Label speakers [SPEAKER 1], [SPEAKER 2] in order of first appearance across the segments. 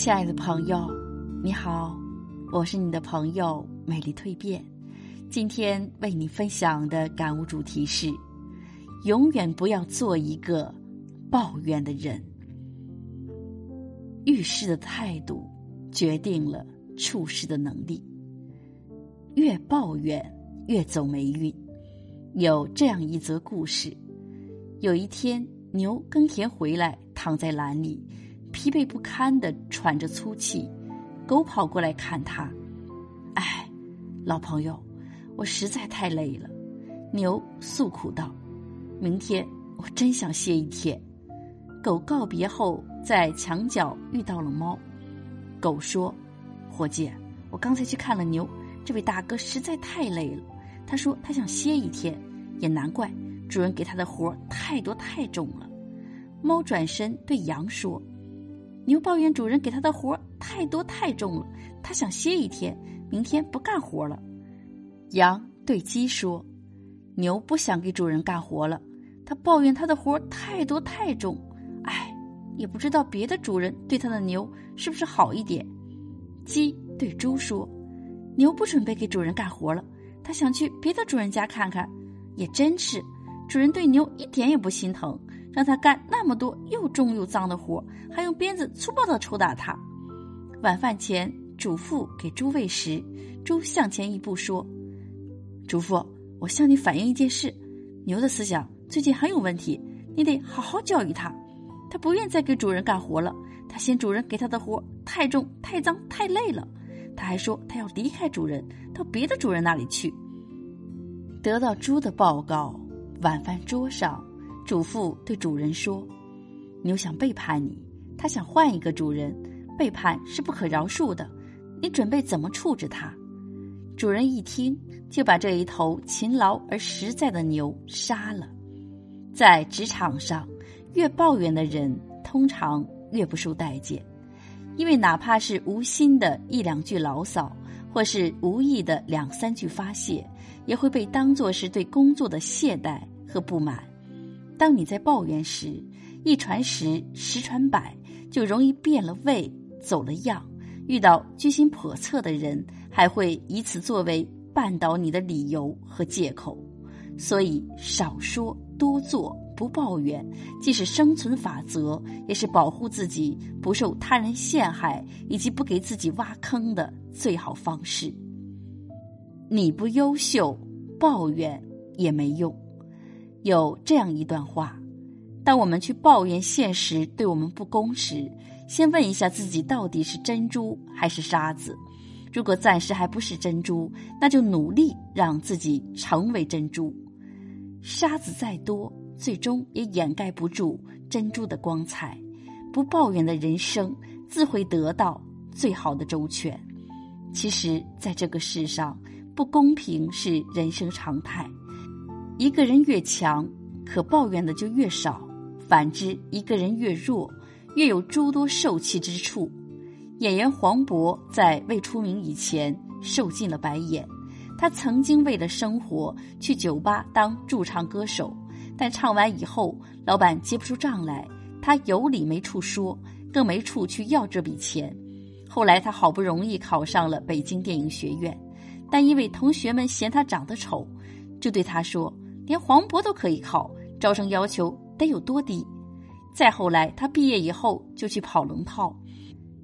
[SPEAKER 1] 亲爱的朋友，你好，我是你的朋友美丽蜕变。今天为你分享的感悟主题是：永远不要做一个抱怨的人。遇事的态度决定了处事的能力。越抱怨越走霉运。有这样一则故事：有一天，牛耕田回来，躺在栏里。疲惫不堪的喘着粗气，狗跑过来看他。哎，老朋友，我实在太累了。牛诉苦道：“明天我真想歇一天。”狗告别后，在墙角遇到了猫。狗说：“伙计，我刚才去看了牛，这位大哥实在太累了。他说他想歇一天，也难怪，主人给他的活太多太重了。”猫转身对羊说。牛抱怨主人给他的活太多太重了，他想歇一天，明天不干活了。羊对鸡说：“牛不想给主人干活了，他抱怨他的活太多太重，哎，也不知道别的主人对他的牛是不是好一点。”鸡对猪说：“牛不准备给主人干活了，他想去别的主人家看看。也真是，主人对牛一点也不心疼。”让他干那么多又重又脏的活，还用鞭子粗暴的抽打他。晚饭前，主妇给猪喂食，猪向前一步说：“主妇，我向你反映一件事，牛的思想最近很有问题，你得好好教育他。他不愿再给主人干活了，他嫌主人给他的活太重、太脏、太累了。他还说他要离开主人，到别的主人那里去。”得到猪的报告，晚饭桌上。主妇对主人说：“牛想背叛你，他想换一个主人，背叛是不可饶恕的。你准备怎么处置他？”主人一听，就把这一头勤劳而实在的牛杀了。在职场上，越抱怨的人通常越不受待见，因为哪怕是无心的一两句牢骚，或是无意的两三句发泄，也会被当作是对工作的懈怠和不满。当你在抱怨时，一传十，十传百，就容易变了味，走了样。遇到居心叵测的人，还会以此作为绊倒你的理由和借口。所以，少说多做，不抱怨，既是生存法则，也是保护自己不受他人陷害以及不给自己挖坑的最好方式。你不优秀，抱怨也没用。有这样一段话：当我们去抱怨现实对我们不公时，先问一下自己到底是珍珠还是沙子。如果暂时还不是珍珠，那就努力让自己成为珍珠。沙子再多，最终也掩盖不住珍珠的光彩。不抱怨的人生，自会得到最好的周全。其实，在这个世上，不公平是人生常态。一个人越强，可抱怨的就越少；反之，一个人越弱，越有诸多受气之处。演员黄渤在未出名以前，受尽了白眼。他曾经为了生活去酒吧当驻唱歌手，但唱完以后，老板结不出账来，他有理没处说，更没处去要这笔钱。后来他好不容易考上了北京电影学院，但因为同学们嫌他长得丑，就对他说。连黄渤都可以考，招生要求得有多低？再后来，他毕业以后就去跑龙套。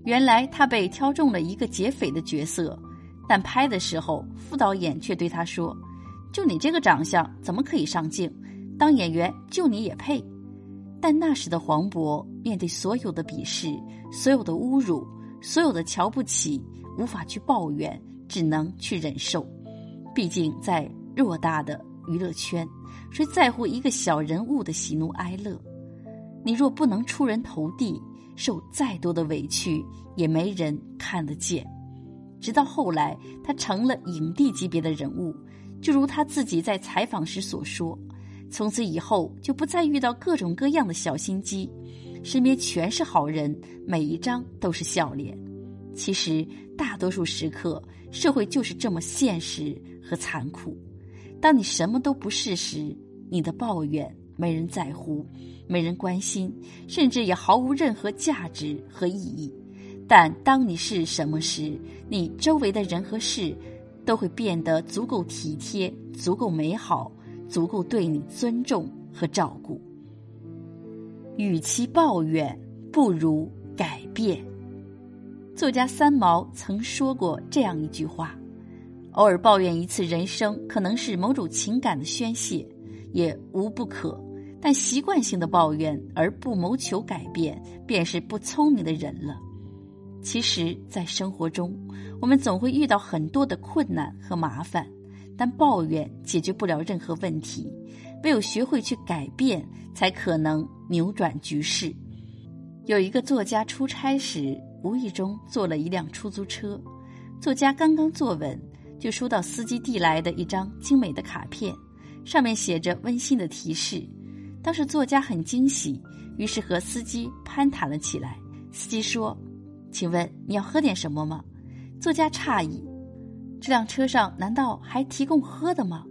[SPEAKER 1] 原来他被挑中了一个劫匪的角色，但拍的时候，副导演却对他说：“就你这个长相，怎么可以上镜？当演员就你也配？”但那时的黄渤面对所有的鄙视、所有的侮辱、所有的瞧不起，无法去抱怨，只能去忍受。毕竟在偌大的。娱乐圈，谁在乎一个小人物的喜怒哀乐？你若不能出人头地，受再多的委屈也没人看得见。直到后来，他成了影帝级别的人物，就如他自己在采访时所说：“从此以后，就不再遇到各种各样的小心机，身边全是好人，每一张都是笑脸。”其实，大多数时刻，社会就是这么现实和残酷。当你什么都不是时，你的抱怨没人在乎，没人关心，甚至也毫无任何价值和意义。但当你是什么时，你周围的人和事都会变得足够体贴、足够美好、足够对你尊重和照顾。与其抱怨，不如改变。作家三毛曾说过这样一句话：“偶尔抱怨一次人生，可能是某种情感的宣泄，也无不可。但习惯性的抱怨而不谋求改变，便是不聪明的人了。”其实，在生活中，我们总会遇到很多的困难和麻烦，但抱怨解决不了任何问题。唯有学会去改变，才可能扭转局势。有一个作家出差时，无意中坐了一辆出租车，作家刚刚坐稳，就收到司机递来的一张精美的卡片，上面写着温馨的提示。当时作家很惊喜，于是和司机攀谈了起来。司机说。请问你要喝点什么吗？作家诧异，这辆车上难道还提供喝的吗？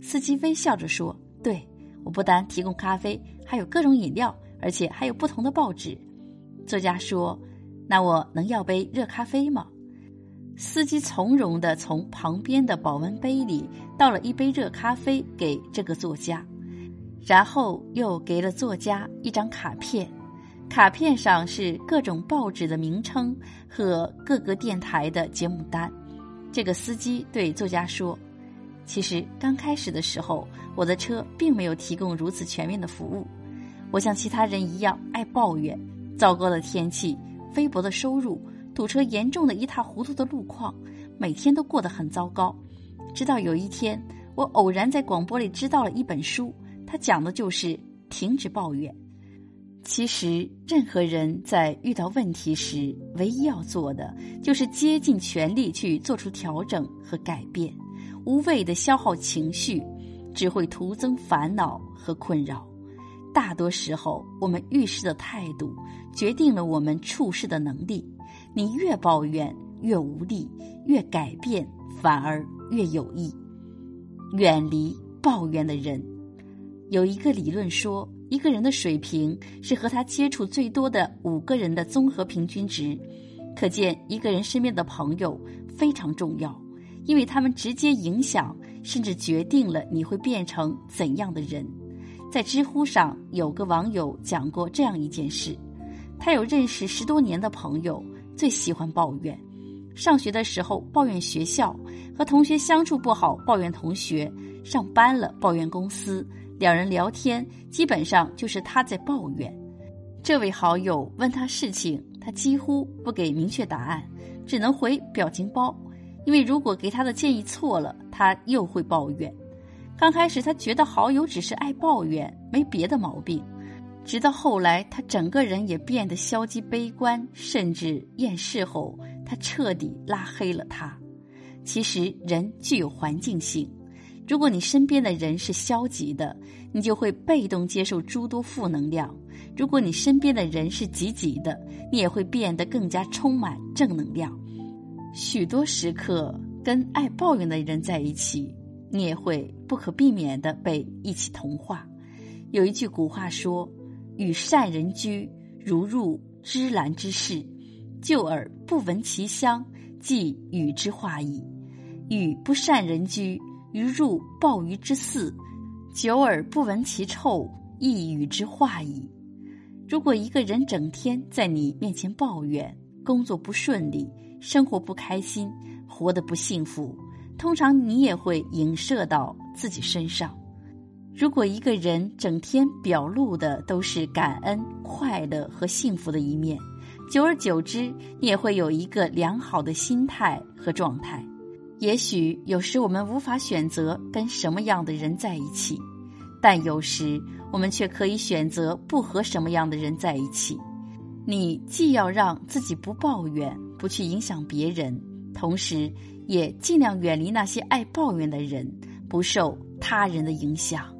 [SPEAKER 1] 司机微笑着说：“对，我不单提供咖啡，还有各种饮料，而且还有不同的报纸。”作家说：“那我能要杯热咖啡吗？”司机从容的从旁边的保温杯里倒了一杯热咖啡给这个作家，然后又给了作家一张卡片。卡片上是各种报纸的名称和各个电台的节目单。这个司机对作家说：“其实刚开始的时候，我的车并没有提供如此全面的服务。我像其他人一样爱抱怨糟糕的天气、微薄的收入、堵车严重的一塌糊涂的路况，每天都过得很糟糕。直到有一天，我偶然在广播里知道了一本书，它讲的就是停止抱怨。”其实，任何人在遇到问题时，唯一要做的就是竭尽全力去做出调整和改变。无谓的消耗情绪，只会徒增烦恼和困扰。大多时候，我们遇事的态度决定了我们处事的能力。你越抱怨越无力，越改变反而越有益。远离抱怨的人。有一个理论说。一个人的水平是和他接触最多的五个人的综合平均值，可见一个人身边的朋友非常重要，因为他们直接影响甚至决定了你会变成怎样的人。在知乎上有个网友讲过这样一件事：他有认识十多年的朋友，最喜欢抱怨，上学的时候抱怨学校，和同学相处不好抱怨同学，上班了抱怨公司。两人聊天，基本上就是他在抱怨。这位好友问他事情，他几乎不给明确答案，只能回表情包。因为如果给他的建议错了，他又会抱怨。刚开始他觉得好友只是爱抱怨，没别的毛病。直到后来，他整个人也变得消极悲观，甚至厌世后，他彻底拉黑了他。其实人具有环境性。如果你身边的人是消极的，你就会被动接受诸多负能量；如果你身边的人是积极的，你也会变得更加充满正能量。许多时刻跟爱抱怨的人在一起，你也会不可避免的被一起同化。有一句古话说：“与善人居，如入芝兰之室；旧而不闻其香，即与之化矣。与不善人居。”如入鲍鱼之肆，久而不闻其臭，亦与之化矣。如果一个人整天在你面前抱怨，工作不顺利，生活不开心，活得不幸福，通常你也会影射到自己身上。如果一个人整天表露的都是感恩、快乐和幸福的一面，久而久之，你也会有一个良好的心态和状态。也许有时我们无法选择跟什么样的人在一起，但有时我们却可以选择不和什么样的人在一起。你既要让自己不抱怨，不去影响别人，同时也尽量远离那些爱抱怨的人，不受他人的影响。